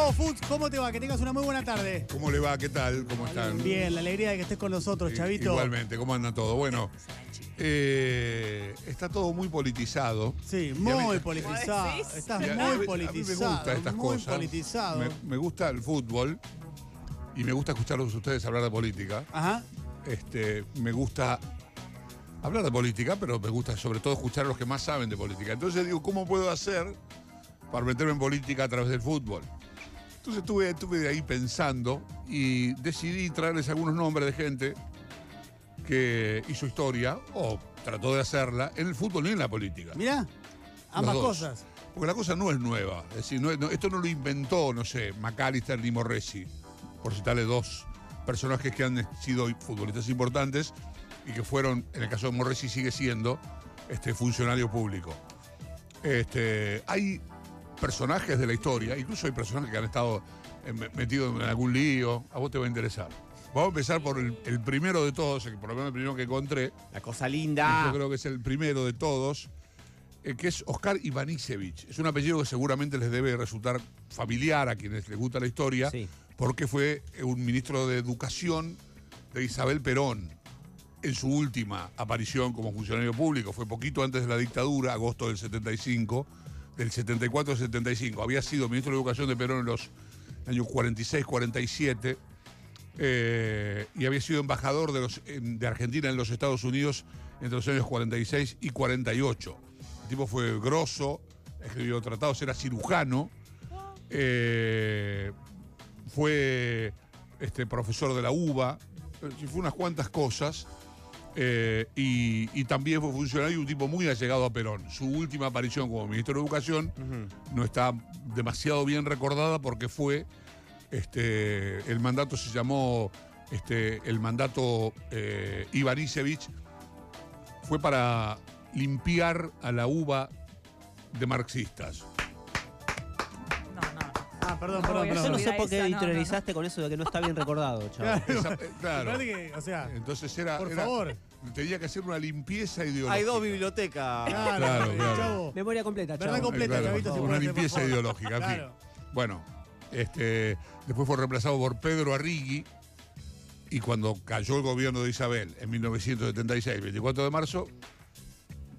Gustavo Futz, ¿cómo te va? Que tengas una muy buena tarde. ¿Cómo le va? ¿Qué tal? ¿Cómo están? Bien, la alegría de que estés con nosotros, Chavito. Igualmente, ¿cómo anda todo? Bueno, eh, está todo muy politizado. Sí, muy mí- politizado. Estás Y a- a mí- muy a mí politizado. me gustan estas muy cosas. politizado. Me, me gusta el fútbol y me gusta escucharlos a ustedes hablar de política. Ajá. Este, me gusta hablar de política, pero me gusta sobre todo escuchar a los que más saben de política. Entonces digo, ¿cómo puedo hacer para meterme en política a través del fútbol? Entonces estuve, estuve ahí pensando y decidí traerles algunos nombres de gente que hizo historia o trató de hacerla en el fútbol y en la política. Mirá, ambas cosas. Porque la cosa no es nueva. Es decir, no es- no- esto no lo inventó, no sé, McAllister ni Morresi, por citarle dos personajes que han sido futbolistas importantes y que fueron, en el caso de Morresi sigue siendo, este, funcionario público. Este, hay personajes de la historia, incluso hay personajes que han estado eh, me- metidos en algún lío, a vos te va a interesar. Vamos a empezar por el, el primero de todos, el, por lo menos el primero que encontré, La cosa yo linda. creo que es el primero de todos, eh, que es Oscar Ivanisevic. Es un apellido que seguramente les debe resultar familiar a quienes les gusta la historia, Sí. porque fue eh, un ministro de Educación de Isabel Perón en su última aparición como funcionario público. Fue poquito antes de la dictadura, agosto del 75, del 74 al 75. Había sido ministro de Educación de Perón en los años 46, 47 eh, y había sido embajador de Argentina en los Estados Unidos entre los años 46 y 48. El tipo fue grosso, escribió tratados, era cirujano, eh, fue este, profesor de la UBA, eh, fue unas cuantas cosas. Eh, y, y también fue funcionario y un tipo muy allegado a Perón. Su última aparición como ministro de Educación no está demasiado bien recordada porque fue este, el mandato se llamó este, el mandato eh, Ivanisevic, fue para limpiar a la uva de marxistas. Ah, perdón. Yo no sé por qué esa, no, interiorizaste con eso de que no está bien recordado, chaval. Claro. Esa- eh, claro. Me parece que, o sea, Entonces era. Por era- favor. Tenía que hacer una limpieza ideológica. Hay dos bibliotecas. claro, Claro, eh, claro. chavo. Memoria completa, Verdad chaval. completa, Claro, Chavito, si una puede ser, por limpieza favor. ideológica, en fin. Claro. Bueno, este, después fue reemplazado por Pedro Arrigui y cuando cayó el gobierno de Isabel en 1976, el 24 de marzo,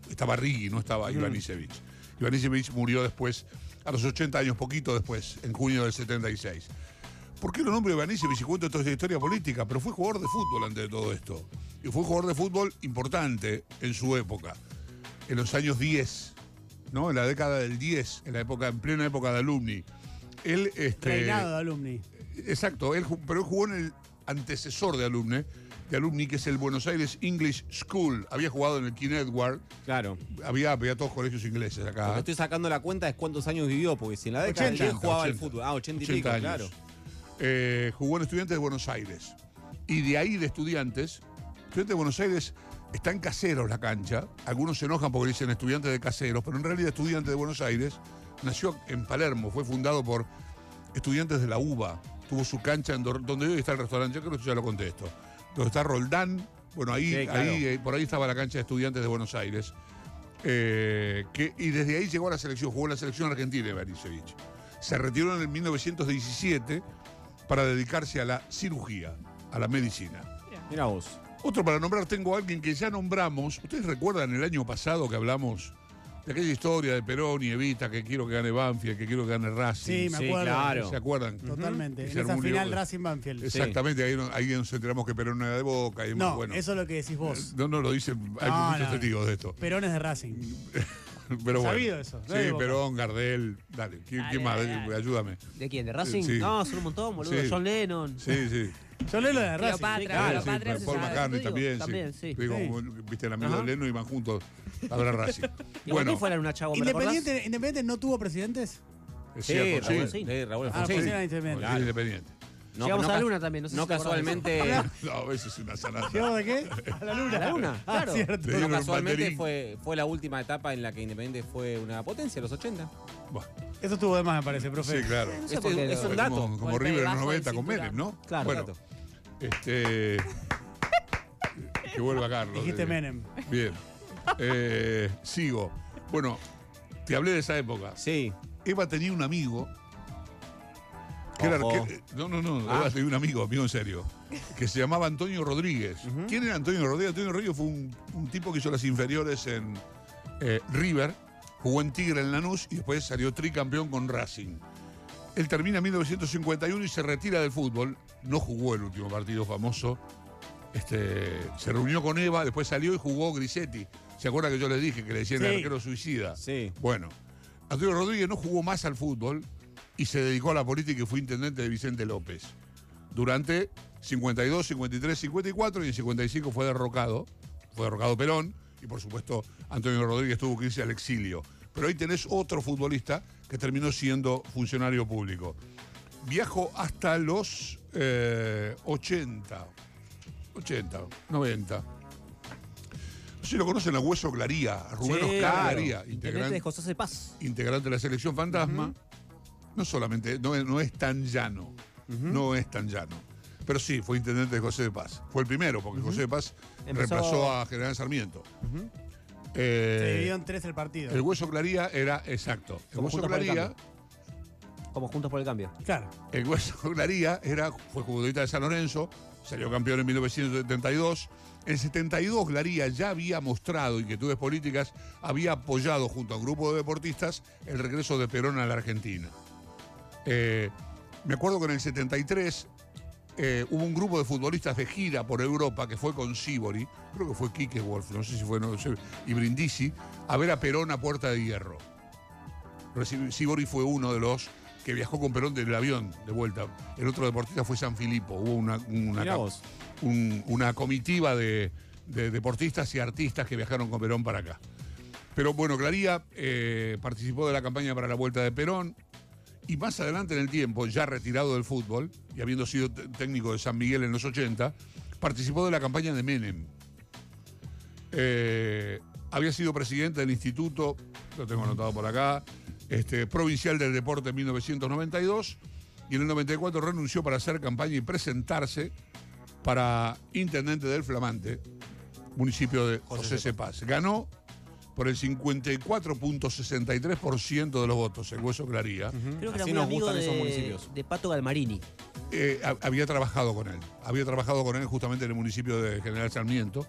estaba Arrigui, no estaba Ivanisevic. Ivanisevic murió después, a los 80 años, poquito después, en junio del 76. ¿Por qué lo nombro Ivanisevic y cuento toda esta historia política? Pero fue jugador de fútbol antes de todo esto. Y fue jugador de fútbol importante en su época, en los años 10, ¿no? En la década del 10, en la época, en plena época de alumni. Él, este, Reinado de alumni. Exacto, él, pero él jugó en el antecesor de alumni, de alumni, que es el Buenos Aires English School. Había jugado en el King Edward, Claro. había, había todos colegios ingleses Lo que acá. estoy sacando la cuenta es cuántos años vivió, porque si en la década del 80, 10 jugaba al 80, fútbol. Ah, 80 y 80 pico, años. claro. Eh, jugó en Estudiantes de Buenos Aires. Y de ahí de Estudiantes, Estudiantes de Buenos Aires está en caseros la cancha. Algunos se enojan porque dicen Estudiantes de Caseros, pero en realidad Estudiantes de Buenos Aires nació en Palermo, fue fundado por estudiantes de la UBA. Tuvo su cancha en donde hoy está el restaurante, yo creo que ya lo contesto. Donde está Roldán, bueno, ahí, Sí, claro. ahí eh, por ahí estaba la cancha de Estudiantes de Buenos Aires. Eh, que, y desde ahí llegó a la selección, jugó en la selección argentina de Baricevic. Se retiró en el 1917 para dedicarse a la cirugía, a la medicina. Mira vos. Otro para nombrar, tengo a alguien que ya nombramos. ¿Ustedes recuerdan el año pasado que hablamos de aquella historia de Perón y Evita, que quiero que gane Banfield, que quiero que gane Racing? Sí, me Sí, acuerdo. claro. ¿Se acuerdan? Totalmente. En esa final lío. Racing Banfield. Exactamente, ahí, ahí nos enteramos que Perón no era de Boca. Y No, bueno. eso es lo que decís vos. No, no lo dicen, hay No, muchos no. testigos de esto. Perón es de Racing. Pero bueno. Sabido eso, no Sí. Perón, Gardel. Dale, ¿quién, Dale, quién más? dale, dale. Ayúdame. ¿De quién? ¿De Racing? Sí. No, son un montón, boludo. Sí. John Lennon. Sí, sí. Yo leo lo de Racing. Cleopatra, claro. sí, se Paul sabe. McCartney Digo, también, también, sí. Digo, viste, el amigo Ajá. de Leno iban juntos a ver a Racing. ¿Y bueno, quién fuera una chavo? Independiente, Independiente no tuvo presidentes. es Sí, cierto, Raúl, sí. sí. Raúl Ah, Alfonsín. era Independiente. Independiente. No, Llegamos no a la luna también, no sé si no te acordás de casualmente. No, eso es una. ¿Llegamos de qué? A la luna. A la luna, Ah, claro. cierto. Dieron No, un casualmente banderín. fue, fue la última etapa en la que Independiente fue una potencia, los 80. Bueno, Eso estuvo de más, me parece, profe. sí, claro. No sé Este por qué es lo- un dato. Como, como Golpe River en los debajo de 90 con. Menem, ¿no? Claro, Bueno, dato. este. Que vuelva Carlos. Dijiste Eh, Menem. Bien. Eh, sigo. Bueno, te hablé de esa época. Sí. Eva tenía un amigo Que era- no, no, no, Ah. de un amigo, amigo en serio, que se llamaba Antonio Rodríguez. ¿Quién era Antonio Rodríguez? Antonio Rodríguez fue un, un tipo que hizo las inferiores en eh, River, jugó en Tigre en Lanús y después salió tricampeón con Racing. Él termina en 1951 y se retira del fútbol. No jugó el último partido famoso. Este, se reunió con Eva, después salió y jugó Grisetti. ¿Se acuerda que yo le dije que le decían el arquero suicida? Sí. Bueno, Antonio Rodríguez no jugó más al fútbol y se dedicó a la política y fue intendente de Vicente López. Durante 52, 53, 54 y en 55 fue derrocado. Fue derrocado Perón y por supuesto Antonio Rodríguez tuvo que irse al exilio. Pero ahí tenés otro futbolista que terminó siendo funcionario público. Viajo hasta los eh, 80, 80, 90. No sé si lo conocen a Hueso Claría, a Rubén Sí, Oscar claro. Integrante, de José. Paz. integrante de la selección fantasma. No solamente, no, es- no es tan llano, no es tan llano. Pero sí, fue intendente de José de Paz. Fue el primero, porque José de Paz Empezó- reemplazó a General Sarmiento. Eh, Se dividió en tres el partido. el Hueso Claría era, exacto, el Como Hueso el Claría. Como Juntos por el Cambio. Claro. el Hueso Claría era, fue futbolista de San Lorenzo, salió campeón en 1972. En 72 Glaría ya había mostrado inquietudes políticas, había apoyado junto a un grupo de deportistas el regreso de Perón a la Argentina. Eh, me acuerdo que en el 73 eh, hubo un grupo de futbolistas de gira por Europa que fue con Sibori, creo que fue Quique Wolf, no sé si fue, no sé, y Brindisi, a ver a Perón a Puerta de Hierro. Sibori fue uno de los que viajó con Perón del avión de vuelta. El otro deportista fue San Filipo. Hubo una, una, un- comitiva de, de deportistas y artistas que viajaron con Perón para acá. Pero bueno, Claría eh, participó de la campaña para la vuelta de Perón y más adelante en el tiempo, ya retirado del fútbol y habiendo sido técnico de San Miguel en los 80, participó de la campaña de Menem. Eh, había sido presidente del instituto, lo tengo anotado por acá, este, provincial del deporte en 1992 y en el 94 renunció para hacer campaña y presentarse para intendente del Flamante, municipio de José Cepaz. Ganó por el 54.63% de los votos, el Hueso Claría. Creo que Así era muy nos amigo gustan esos de, municipios. de Pato Galmarini. Eh, ha- había trabajado con él. Había trabajado con él justamente en el municipio de General Sarmiento.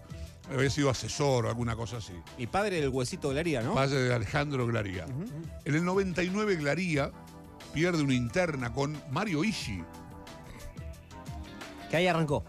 Había sido asesor o alguna cosa así. Y padre del huesito de Laría, ¿no? Padre de Alejandro Glaría. En el 99 Glaría pierde una interna con Mario Ishi. Que ahí arrancó.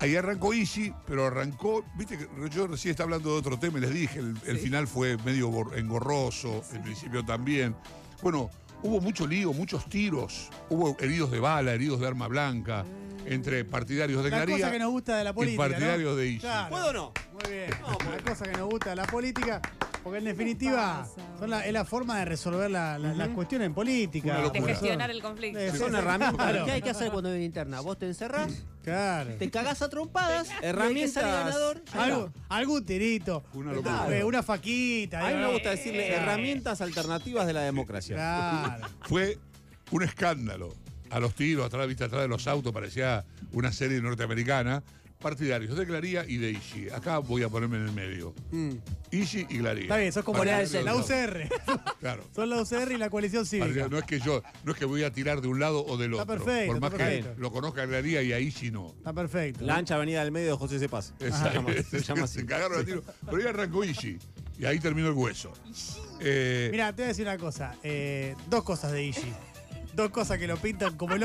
Ahí arrancó Ishi, pero arrancó, viste que yo recién estaba hablando de otro tema y les dije, el, el final fue medio engorroso, el principio también. Bueno, hubo mucho lío, muchos tiros, hubo heridos de bala, heridos de arma blanca, entre partidarios de La cosa que nos gusta de la y política. partidarios ¿no? de Ishi. Claro. ¿Puedo o no? Muy bien. La cosa que nos gusta de la política, porque en definitiva son la- es la forma de resolver la- la- las cuestiones en política. Una De locura. gestionar el conflicto. Eh, Son herramientas. claro. ¿Qué hay que hacer cuando hay una interna? Vos te encerrás, Claro. te cagás a trompadas, Herramientas. sale ganador. ya Algo- está. algún tirito. Una locura. Eh, una faquita. A mí me eh, gusta decirle claro. herramientas alternativas de la democracia. Claro. Fue un escándalo. A los tiros, atrás, viste, atrás de los autos, parecía una serie norteamericana. Partidarios de Glaría y de Ishi. Acá voy a ponerme en el medio. Ishi y Glaría. Está bien, sos como la, la. UCR. Claro. Son la UCR y la coalición cívica. Partidarios. No es que yo, no es que voy a tirar de un lado o del Está otro. perfecto, Por está más que perfecto. lo conozca a Glaría y a Ishi no. Está perfecto. La ancha avenida del medio de José Cepaz. Se Exacto. llama, se llama así. Se cagaron a tiro. Pero ahí arrancó Ishi. Y ahí terminó el hueso. Eh, Mira, te voy a decir una cosa. eh, dos cosas de Ishi. Dos cosas que lo pintan como el,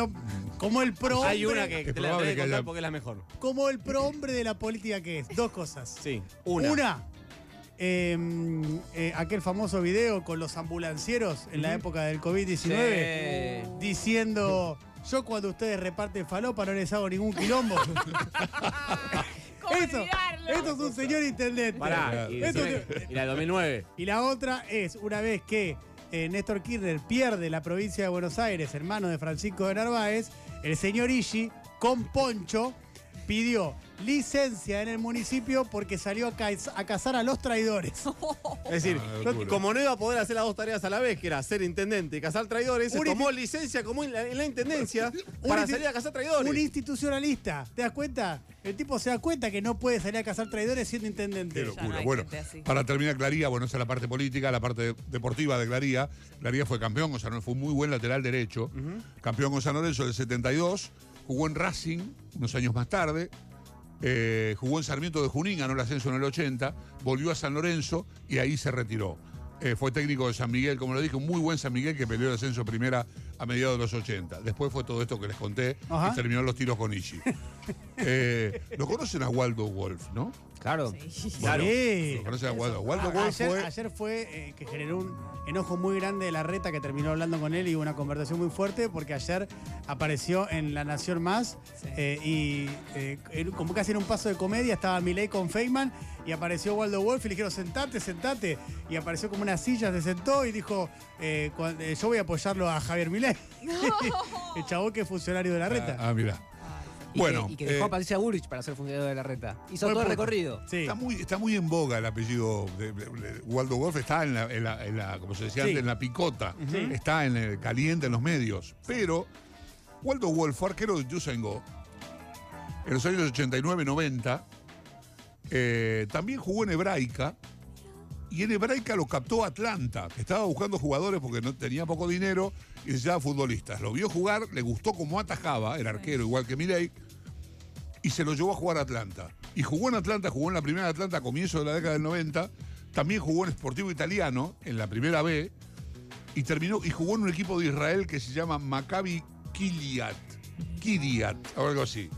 como el pro Hay hombre- una que te la voy a contar haya- porque es la mejor. como el pro hombre de la política que es. Dos cosas. Sí, una. eh, eh, aquel famoso video con los ambulancieros en la época del COVID-19 Sí. diciendo yo cuando ustedes reparten falopa no les hago ningún quilombo. ¿Cómo Eso, olvidarlo? esto es un señor intendente. Pará, y, Esto decime- y la de 2009. Y la otra es, una vez que eh, Néstor Kirchner pierde la provincia de Buenos Aires, hermano de Francisco de Narváez, el señor Ishi, con Poncho, pidió licencia en el municipio porque salió a, ca- a cazar a los traidores. Es decir, Ah, como no iba a poder hacer las dos tareas a la vez, que era ser intendente y cazar traidores, se Un tomó licencia como en la, en la intendencia para insti- salir a cazar traidores. Un institucionalista, ¿te das cuenta? El tipo se da cuenta que no puede salir a cazar traidores siendo intendente. Qué Ya no locura. hay Bueno, gente así. para terminar Claría, bueno, esa es la parte política, la parte deportiva de Claría. Claría fue campeón con San Lorenzo, fue un muy buen lateral derecho. Campeón con San Lorenzo del 72, jugó en Racing unos años más tarde. eh, jugó en Sarmiento de Junín, ganó el ascenso en el 80, volvió a San Lorenzo y ahí se retiró. Eh, fue técnico de San Miguel, como lo dije, un muy buen San Miguel que peleó el ascenso primera a mediados de los 80. Después fue todo esto que les conté Ajá. y terminó los tiros con Ishi. Eh, lo conocen a Waldo Wolf, ¿no? Claro. Sí. Claro. Sí. Lo a Waldo. Wolf ayer, fue. ayer fue eh, que generó un enojo muy grande de la reta que terminó hablando con él y hubo una conversación muy fuerte porque ayer apareció en La Nación Más Sí. eh, y eh, como casi en un paso de comedia estaba Milei con Feynman y apareció Waldo Wolf y le dijeron sentate, sentate y apareció como una silla, se sentó y dijo yo voy a apoyarlo a Javier Milei. El chabón que es funcionario de la reta. Ah, mira. Y que- Bueno, y que dejó eh, a Patricia Bullrich para ser funcionario de la reta. Hizo Buen todo el recorrido. Sí. Está muy, está muy en boga el apellido de, de- de Waldo Wolf, está en la, en la- en la- como se decía Sí. antes, en la picota, está en el caliente en los medios. Pero Waldo Wolf fue arquero de Yusengo en los años 89-90. eh, también jugó en Hebraica. Y en Hebraica lo captó Atlanta, que estaba buscando jugadores porque no tenía poco dinero y necesitaba futbolistas. Lo vio jugar, le gustó cómo atajaba, era arquero igual que Milei, y se lo llevó a jugar a Atlanta. Y jugó en Atlanta, jugó en la primera Atlanta a comienzos de la década del 90, también jugó en Sportivo Italiano, en la primera B, y terminó, y jugó en un equipo de Israel que se llama Maccabi Kiliat, Kiriat, algo así.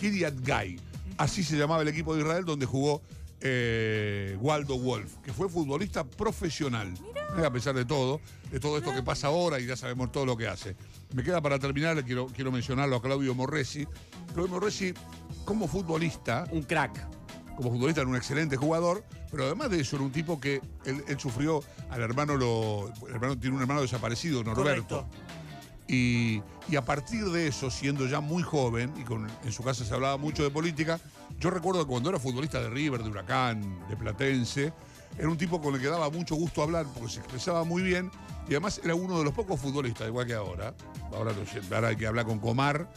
Kiriat Guy. Así se llamaba el equipo de Israel donde jugó eh, Waldo Wolf, que fue futbolista profesional. Eh, A pesar de todo, de todo esto que pasa ahora y ya sabemos todo lo que hace. Me queda para terminar, quiero, quiero mencionarlo a Claudio Morresi. Claudio Morresi, como futbolista, Un crack. como futbolista era un excelente jugador, pero además de eso era un tipo que él, él sufrió al hermano, lo, el hermano tiene un hermano desaparecido, Norberto. Correcto. Y, y a partir de eso, siendo ya muy joven, y con, en su casa se hablaba mucho de política, yo recuerdo que cuando era futbolista de River, de Huracán, de Platense, era un tipo con el que daba mucho gusto hablar porque se expresaba muy bien y además era uno de los pocos futbolistas, igual que ahora. Ahora, ahora hay que hablar con Comar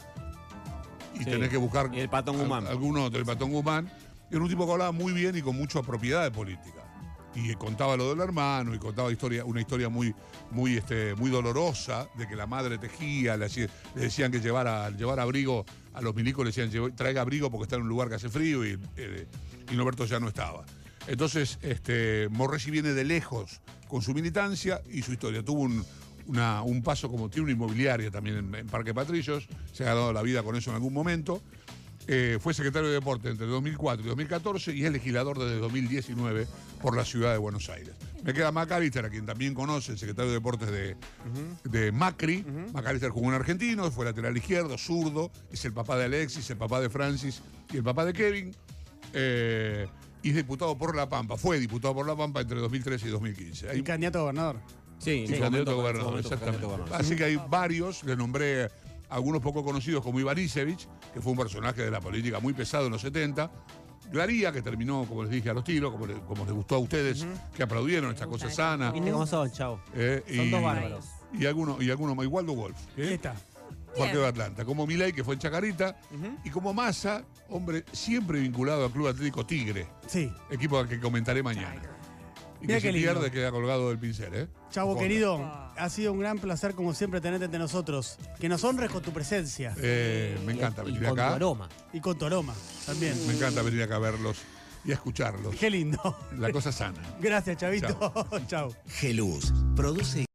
y Sí. tenés que buscar Y el Patón Guzmán. algún otro, el Patón Guzmán. Era un tipo que hablaba muy bien y con mucha propiedad de política. Y contaba lo del hermano y contaba una historia muy, muy, este, muy dolorosa de que la madre tejía, le, decían que llevara, llevar abrigo a los milicos, le decían "Lleve- traiga abrigo porque está en un lugar que hace frío y, eh, y Norberto ya no estaba. Entonces, este, Morresi viene de lejos con su militancia y su historia. Tuvo un, un paso como tiene una inmobiliaria también en, en Parque Patricios, se ha ganado la vida con eso en algún momento. Eh, fue secretario de Deporte entre 2004 y 2014 y es legislador desde 2019 por la ciudad de Buenos Aires. Me queda Macalister, a quien también conoce, el secretario de Deportes de, de Macri. Macalister jugó en Argentino, fue lateral izquierdo, zurdo, es el papá de Alexis, el papá de Francis y el papá de Kevin. Eh, y es diputado por La Pampa, fue diputado por La Pampa entre 2013 y Y 2015. Hay candidato a gobernador. Sí, y su candidato a gobernador, exactamente. candidato a gobernador. Así que hay varios, le nombré algunos poco conocidos como Ivanisevich, que fue un personaje de la política muy pesado en los 70. Glaría, que terminó, como les dije, a los tiros, como, le- como les gustó a ustedes, que aplaudieron esta cosa sana. Viste cómo son, chavo. eh, Son y, dos bárbaros. y algunos, y algunos más, igualdo Wolf, que está. arquero de Atlanta, como Milei, que fue en Chacarita, y como Massa, hombre siempre vinculado al Club Atlético Tigre, Sí. equipo al que comentaré mañana. Y Mira que si lindo. pierde queda colgado del pincel, ¿eh? Chavo querido, Ah. ha sido un gran placer como siempre tenerte entre nosotros. Que nos honres con tu presencia. Eh, me encanta y venir con tu acá. aroma. Y con tu aroma también. Me encanta venir acá a verlos y a escucharlos. Qué lindo. La cosa sana. Gracias, Chavito. Chao. Geluz produce